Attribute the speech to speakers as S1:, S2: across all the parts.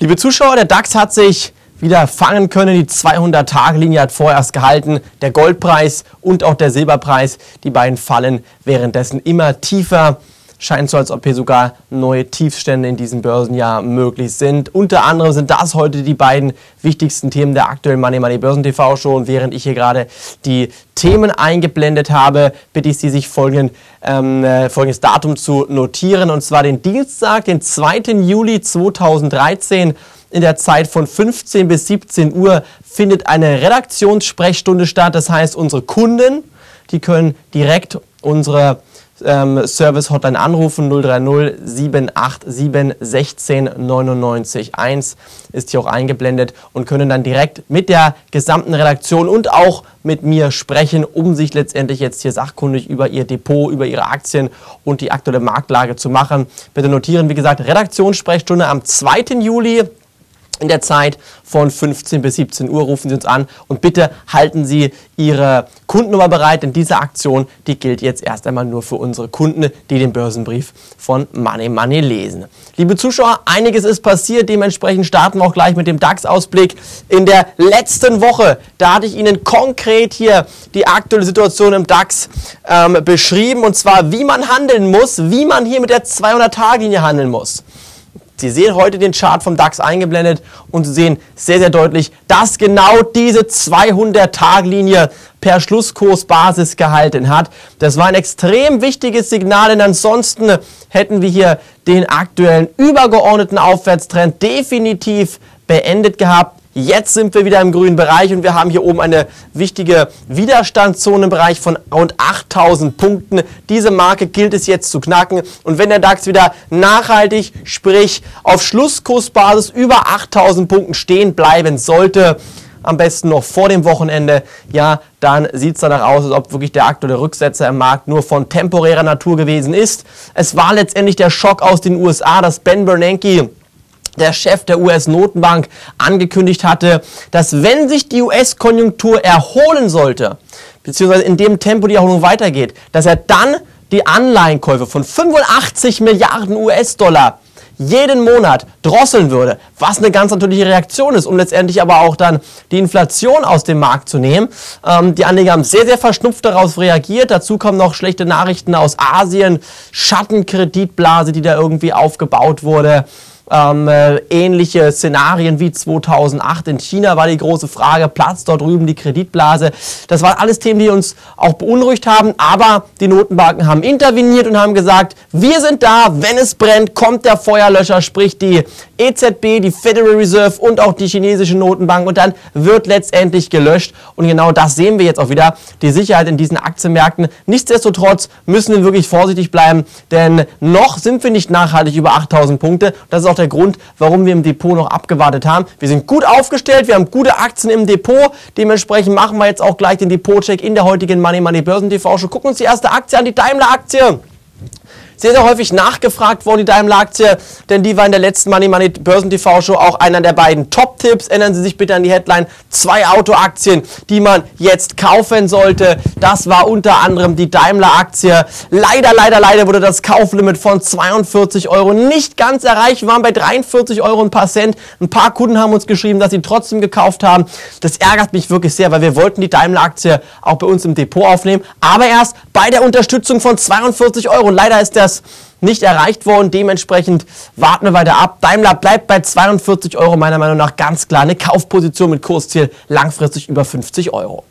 S1: Liebe Zuschauer, der DAX hat sich wieder fangen können. Die 200-Tage-Linie hat vorerst gehalten. Der Goldpreis und auch der Silberpreis, die beiden fallen währenddessen immer tiefer scheint so, als ob hier sogar neue Tiefstände in diesem Börsenjahr möglich sind. Unter anderem sind das heute die beiden wichtigsten Themen der aktuellen Money Money Börsen TV Show. Und während ich hier gerade die Themen eingeblendet habe, bitte ich Sie, sich folgenden, ähm, äh, folgendes Datum zu notieren. Und zwar den Dienstag, den 2. Juli 2013 in der Zeit von 15 bis 17 Uhr findet eine Redaktionssprechstunde statt. Das heißt, unsere Kunden, die können direkt unsere ähm, Service Hotline anrufen 030 787 16 99 1 ist hier auch eingeblendet und können dann direkt mit der gesamten Redaktion und auch mit mir sprechen, um sich letztendlich jetzt hier sachkundig über ihr Depot, über ihre Aktien und die aktuelle Marktlage zu machen. Bitte notieren, wie gesagt, Redaktionssprechstunde am 2. Juli in der Zeit von 15 bis 17 Uhr rufen Sie uns an und bitte halten Sie Ihre Kundennummer bereit, denn diese Aktion, die gilt jetzt erst einmal nur für unsere Kunden, die den Börsenbrief von Money Money lesen. Liebe Zuschauer, einiges ist passiert, dementsprechend starten wir auch gleich mit dem DAX-Ausblick. In der letzten Woche, da hatte ich Ihnen konkret hier die aktuelle Situation im DAX ähm, beschrieben und zwar, wie man handeln muss, wie man hier mit der 200-Tage-Linie handeln muss. Sie sehen heute den Chart vom DAX eingeblendet und Sie sehen sehr, sehr deutlich, dass genau diese 200-Tag-Linie per Schlusskursbasis gehalten hat. Das war ein extrem wichtiges Signal, denn ansonsten hätten wir hier den aktuellen übergeordneten Aufwärtstrend definitiv beendet gehabt. Jetzt sind wir wieder im grünen Bereich und wir haben hier oben eine wichtige Widerstandszone im Bereich von rund 8000 Punkten. Diese Marke gilt es jetzt zu knacken und wenn der DAX wieder nachhaltig, sprich auf Schlusskursbasis über 8000 Punkten stehen bleiben sollte, am besten noch vor dem Wochenende, ja, dann sieht es danach aus, als ob wirklich der aktuelle Rücksetzer im Markt nur von temporärer Natur gewesen ist. Es war letztendlich der Schock aus den USA, dass Ben Bernanke der Chef der US-Notenbank angekündigt hatte, dass wenn sich die US-Konjunktur erholen sollte, beziehungsweise in dem Tempo die Erholung weitergeht, dass er dann die Anleihenkäufe von 85 Milliarden US-Dollar jeden Monat drosseln würde, was eine ganz natürliche Reaktion ist, um letztendlich aber auch dann die Inflation aus dem Markt zu nehmen. Ähm, die Anleger haben sehr, sehr verschnupft darauf reagiert. Dazu kommen noch schlechte Nachrichten aus Asien, Schattenkreditblase, die da irgendwie aufgebaut wurde. Ähm, äh, ähnliche Szenarien wie 2008 in China war die große Frage, Platz dort drüben die Kreditblase. Das waren alles Themen, die uns auch beunruhigt haben, aber die Notenbanken haben interveniert und haben gesagt, wir sind da, wenn es brennt, kommt der Feuerlöscher, sprich die EZB, die Federal Reserve und auch die chinesische Notenbank und dann wird letztendlich gelöscht und genau das sehen wir jetzt auch wieder, die Sicherheit in diesen Aktienmärkten. Nichtsdestotrotz müssen wir wirklich vorsichtig bleiben, denn noch sind wir nicht nachhaltig über 8000 Punkte. Das ist auch der Grund, warum wir im Depot noch abgewartet haben. Wir sind gut aufgestellt, wir haben gute Aktien im Depot. Dementsprechend machen wir jetzt auch gleich den Depotcheck in der heutigen Money Money Börsen TV Show. Gucken uns die erste Aktie an, die Daimler Aktie sehr, sehr häufig nachgefragt worden, die Daimler-Aktie, denn die war in der letzten Money Money Börsen TV Show auch einer der beiden Top-Tipps. Erinnern Sie sich bitte an die Headline, zwei Autoaktien, die man jetzt kaufen sollte. Das war unter anderem die Daimler-Aktie. Leider, leider, leider wurde das Kauflimit von 42 Euro nicht ganz erreicht. Wir waren bei 43 Euro ein paar Cent. Ein paar Kunden haben uns geschrieben, dass sie trotzdem gekauft haben. Das ärgert mich wirklich sehr, weil wir wollten die Daimler-Aktie auch bei uns im Depot aufnehmen. Aber erst bei der Unterstützung von 42 Euro. Leider ist der das nicht erreicht worden. Dementsprechend warten wir weiter ab. Daimler bleibt bei 42 Euro meiner Meinung nach ganz klar eine Kaufposition mit Kursziel langfristig über 50 Euro.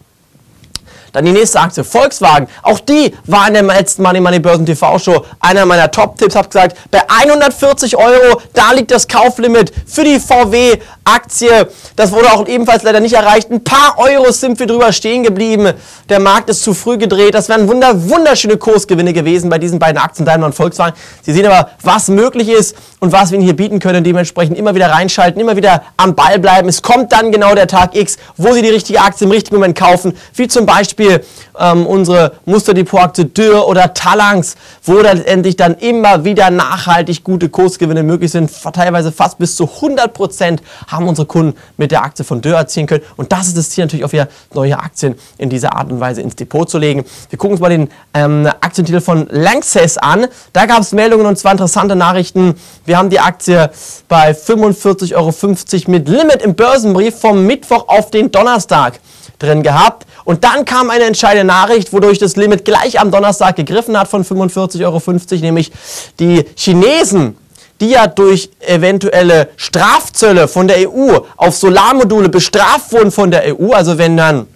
S1: Dann die nächste Aktie, Volkswagen. Auch die war in der letzten Money Money Börsen TV Show einer meiner Top-Tipps. Hab gesagt, bei 140 Euro, da liegt das Kauflimit für die VW Aktie. Das wurde auch ebenfalls leider nicht erreicht. Ein paar Euros sind wir drüber stehen geblieben. Der Markt ist zu früh gedreht. Das wären wunder, wunderschöne Kursgewinne gewesen bei diesen beiden Aktien, Daimler und Volkswagen. Sie sehen aber, was möglich ist und was wir Ihnen hier bieten können. Dementsprechend immer wieder reinschalten, immer wieder am Ball bleiben. Es kommt dann genau der Tag X, wo Sie die richtige Aktie im richtigen Moment kaufen. Wie zum Beispiel Beispiel ähm, unsere Musterdepot-Aktie Dürr oder Talangs, wo letztendlich dann immer wieder nachhaltig gute Kursgewinne möglich sind. Teilweise fast bis zu 100 Prozent haben unsere Kunden mit der Aktie von Dürr erzielen können. Und das ist das Ziel natürlich auch wieder neue Aktien in dieser Art und Weise ins Depot zu legen. Wir gucken uns mal den ähm, Aktientitel von Lanxess an. Da gab es Meldungen und zwar interessante Nachrichten. Wir haben die Aktie bei 45,50 Euro mit Limit im Börsenbrief vom Mittwoch auf den Donnerstag drin gehabt. Und dann kam eine entscheidende Nachricht, wodurch das Limit gleich am Donnerstag gegriffen hat von 45,50 Euro, nämlich die Chinesen die ja durch eventuelle Strafzölle von der EU auf Solarmodule bestraft wurden von der EU, also wenn dann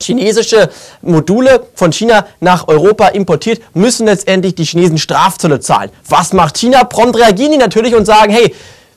S1: chinesische Module von China nach Europa importiert, müssen letztendlich die Chinesen Strafzölle zahlen. Was macht China? Prompt reagieren die natürlich und sagen, hey,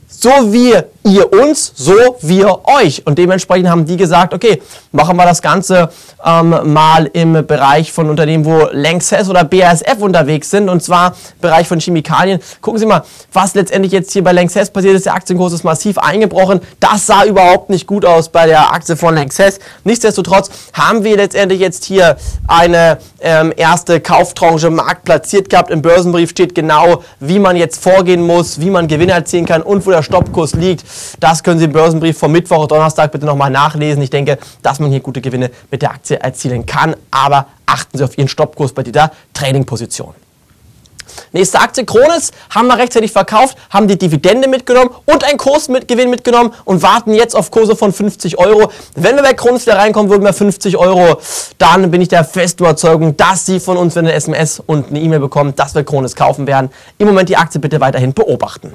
S1: so wie ihr uns, so wir euch. Und dementsprechend haben die gesagt, okay, machen wir das Ganze ähm, mal im Bereich von Unternehmen, wo Lanxess oder BASF unterwegs sind, und zwar im Bereich von Chemikalien. Gucken Sie mal, was letztendlich jetzt hier bei Lanxess passiert ist. Der Aktienkurs ist massiv eingebrochen. Das sah überhaupt nicht gut aus bei der Aktie von Lanxess. Nichtsdestotrotz haben wir letztendlich jetzt hier eine ähm, erste Kauftranche Markt platziert gehabt. Im Börsenbrief steht genau, wie man jetzt vorgehen muss, wie man Gewinne erzielen kann und wo der Stoppkurs liegt. Das können Sie im Börsenbrief vom Mittwoch, Donnerstag bitte nochmal nachlesen. Ich denke, dass man hier gute Gewinne mit der Aktie erzielen kann, aber achten Sie auf Ihren Stoppkurs bei dieser Trading-Position. Nächste Aktie, Kronis, haben wir rechtzeitig verkauft, haben die Dividende mitgenommen und einen Kursgewinn mitgenommen und warten jetzt auf Kurse von 50 Euro. Wenn wir bei Kronis wieder reinkommen würden, wir 50 Euro, dann bin ich der festen Überzeugung, dass Sie von uns, wenn eine SMS und eine E-Mail bekommen, dass wir Kronis kaufen werden. Im Moment die Aktie bitte weiterhin beobachten.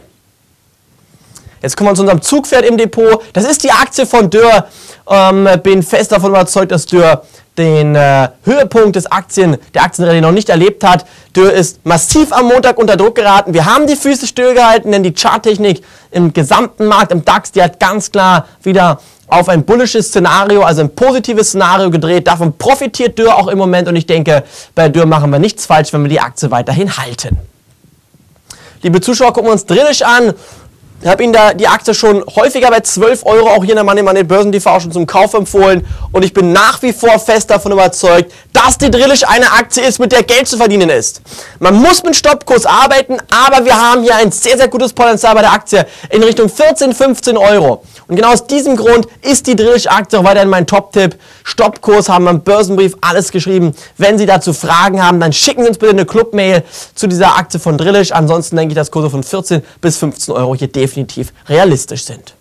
S1: Jetzt kommen wir zu unserem Zugpferd im Depot. Das ist die Aktie von Dürr. Ähm, bin fest davon überzeugt, dass Dürr den äh, Höhepunkt des Aktien, der Aktienrallye noch nicht erlebt hat. Dürr ist massiv am Montag unter Druck geraten. Wir haben die Füße stillgehalten, denn die Charttechnik im gesamten Markt, im DAX, die hat ganz klar wieder auf ein bullisches Szenario, also ein positives Szenario gedreht. Davon profitiert Dürr auch im Moment und ich denke, bei Dürr machen wir nichts falsch, wenn wir die Aktie weiterhin halten. Liebe Zuschauer, gucken wir uns Drillisch an. Ich habe Ihnen da die Aktie schon häufiger bei 12 Euro auch hier in der Money Money Börsen TV schon zum Kauf empfohlen und ich bin nach wie vor fest davon überzeugt, dass die Drillisch eine Aktie ist, mit der Geld zu verdienen ist. Man muss mit Stoppkurs arbeiten, aber wir haben hier ein sehr, sehr gutes Potenzial bei der Aktie in Richtung 14, 15 Euro. Und genau aus diesem Grund ist die Drillisch-Aktie auch weiterhin mein Top-Tipp. Stoppkurs haben wir im Börsenbrief alles geschrieben. Wenn Sie dazu Fragen haben, dann schicken Sie uns bitte eine Club-Mail zu dieser Aktie von Drillisch. Ansonsten denke ich, dass Kurse von 14 bis 15 Euro hier definitiv realistisch sind.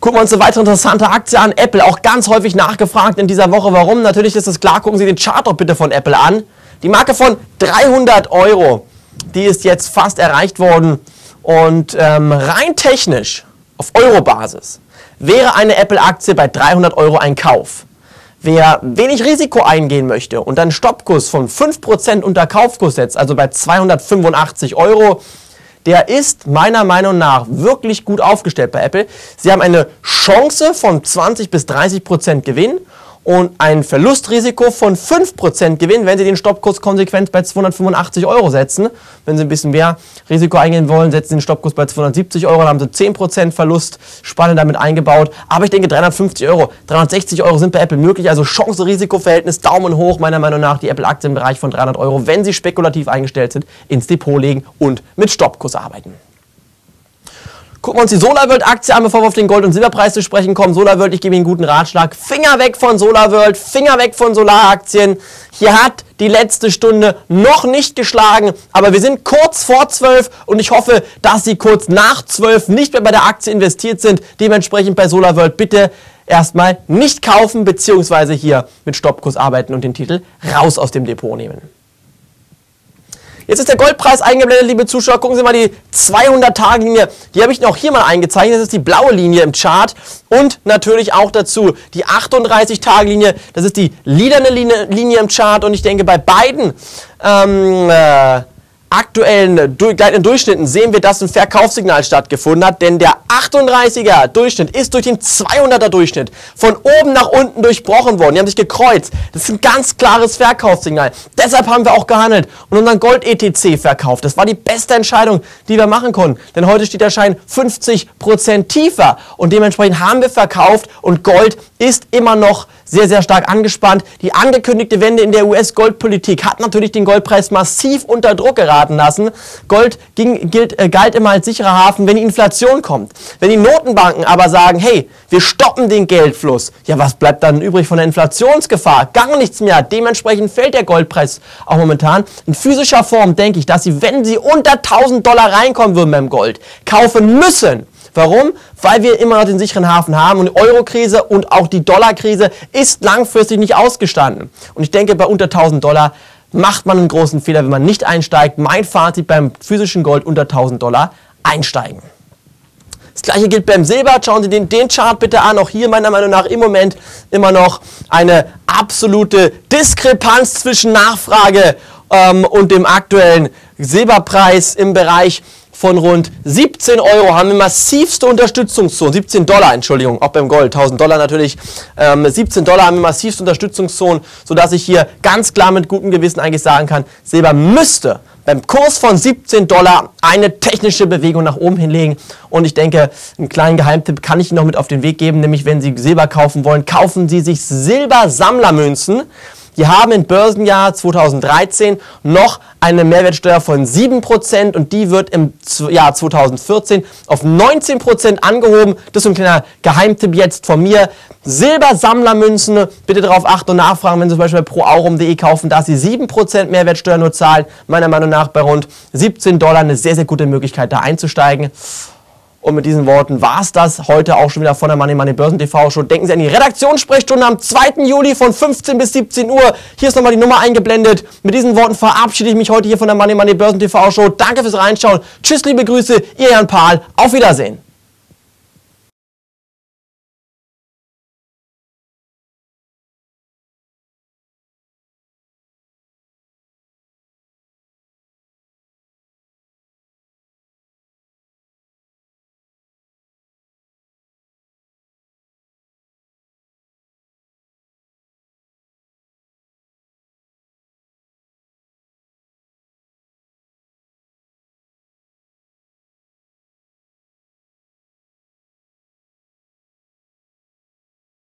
S1: Gucken wir uns eine weitere interessante Aktie an. Apple, auch ganz häufig nachgefragt in dieser Woche. Warum? Natürlich ist es klar. Gucken Sie den Chart doch bitte von Apple an. Die Marke von 300 Euro, die ist jetzt fast erreicht worden. Und ähm, rein technisch auf Euro-Basis wäre eine Apple-Aktie bei 300 Euro ein Kauf. Wer wenig Risiko eingehen möchte und einen Stoppkurs von 5% unter Kaufkurs setzt, also bei 285 Euro, der ist meiner Meinung nach wirklich gut aufgestellt bei Apple. Sie haben eine Chance von 20 bis 30% Gewinn und ein Verlustrisiko von 5% Gewinn, wenn Sie den Stoppkurs konsequent bei 285 Euro setzen. Wenn Sie ein bisschen mehr Risiko eingehen wollen, setzen Sie den Stoppkurs bei 270 Euro, dann haben Sie 10% Verlustspanne damit eingebaut. Aber ich denke, 350 Euro, 360 Euro sind bei Apple möglich. Also Chance-Risiko-Verhältnis, Daumen hoch, meiner Meinung nach, die Apple-Aktie im Bereich von 300 Euro, wenn Sie spekulativ eingestellt sind, ins Depot legen und mit Stoppkurs arbeiten. Gucken wir uns die SolarWorld-Aktie an, bevor wir auf den Gold- und Silberpreis zu sprechen kommen. SolarWorld, ich gebe Ihnen einen guten Ratschlag. Finger weg von SolarWorld, Finger weg von Solaraktien. Hier hat die letzte Stunde noch nicht geschlagen, aber wir sind kurz vor zwölf und ich hoffe, dass Sie kurz nach zwölf nicht mehr bei der Aktie investiert sind. Dementsprechend bei SolarWorld bitte erstmal nicht kaufen, beziehungsweise hier mit Stoppkurs arbeiten und den Titel raus aus dem Depot nehmen. Jetzt ist der Goldpreis eingeblendet, liebe Zuschauer. Gucken Sie mal die 200-Tage-Linie. Die habe ich auch hier mal eingezeichnet. Das ist die blaue Linie im Chart. Und natürlich auch dazu die 38-Tage-Linie. Das ist die Linie, Linie, im Chart. Und ich denke, bei beiden ähm, äh, aktuellen gleitenden Durchschnitten sehen wir, dass ein Verkaufssignal stattgefunden hat, denn der 38er Durchschnitt ist durch den 200er Durchschnitt von oben nach unten durchbrochen worden. Die haben sich gekreuzt. Das ist ein ganz klares Verkaufssignal. Deshalb haben wir auch gehandelt und unseren Gold-ETC verkauft. Das war die beste Entscheidung, die wir machen konnten, denn heute steht der Schein 50% tiefer und dementsprechend haben wir verkauft und Gold ist immer noch sehr, sehr stark angespannt. Die angekündigte Wende in der US-Goldpolitik hat natürlich den Goldpreis massiv unter Druck geraten lassen. Gold ging, gilt, äh, galt immer als sicherer Hafen, wenn die Inflation kommt. Wenn die Notenbanken aber sagen, hey, wir stoppen den Geldfluss, ja, was bleibt dann übrig von der Inflationsgefahr? Gar nichts mehr. Dementsprechend fällt der Goldpreis auch momentan. In physischer Form denke ich, dass sie, wenn sie unter 1000 Dollar reinkommen würden beim Gold, kaufen müssen. Warum? Weil wir immer noch den sicheren Hafen haben und die Euro-Krise und auch die Dollar-Krise ist langfristig nicht ausgestanden. Und ich denke, bei unter 1000 Dollar macht man einen großen Fehler, wenn man nicht einsteigt. Mein Fazit beim physischen Gold unter 1000 Dollar einsteigen. Das gleiche gilt beim Silber. Schauen Sie den, den Chart bitte an. Auch hier meiner Meinung nach im Moment immer noch eine absolute Diskrepanz zwischen Nachfrage ähm, und dem aktuellen Silberpreis im Bereich von rund 17 Euro haben wir massivste Unterstützungszonen, 17 Dollar, Entschuldigung, auch beim Gold, 1000 Dollar natürlich, ähm, 17 Dollar haben wir massivste Unterstützungszonen, sodass ich hier ganz klar mit gutem Gewissen eigentlich sagen kann, Silber müsste beim Kurs von 17 Dollar eine technische Bewegung nach oben hinlegen. Und ich denke, einen kleinen Geheimtipp kann ich Ihnen noch mit auf den Weg geben, nämlich wenn Sie Silber kaufen wollen, kaufen Sie sich Silbersammlermünzen. Die haben im Börsenjahr 2013 noch eine Mehrwertsteuer von 7% und die wird im Jahr 2014 auf 19% angehoben. Das ist ein kleiner Geheimtipp jetzt von mir. Silbersammlermünzen, bitte darauf achten und nachfragen, wenn Sie zum Beispiel bei proaurum.de kaufen, dass Sie 7% Mehrwertsteuer nur zahlen. Meiner Meinung nach bei rund 17 Dollar eine sehr, sehr gute Möglichkeit da einzusteigen. Und mit diesen Worten war es das heute auch schon wieder von der Money Money Börsen TV Show. Denken Sie an die Redaktionssprechstunde am 2. Juli von 15 bis 17 Uhr. Hier ist nochmal die Nummer eingeblendet. Mit diesen Worten verabschiede ich mich heute hier von der Money Money Börsen TV Show. Danke fürs Reinschauen. Tschüss, liebe Grüße. Ihr Jan Pahl. Auf Wiedersehen.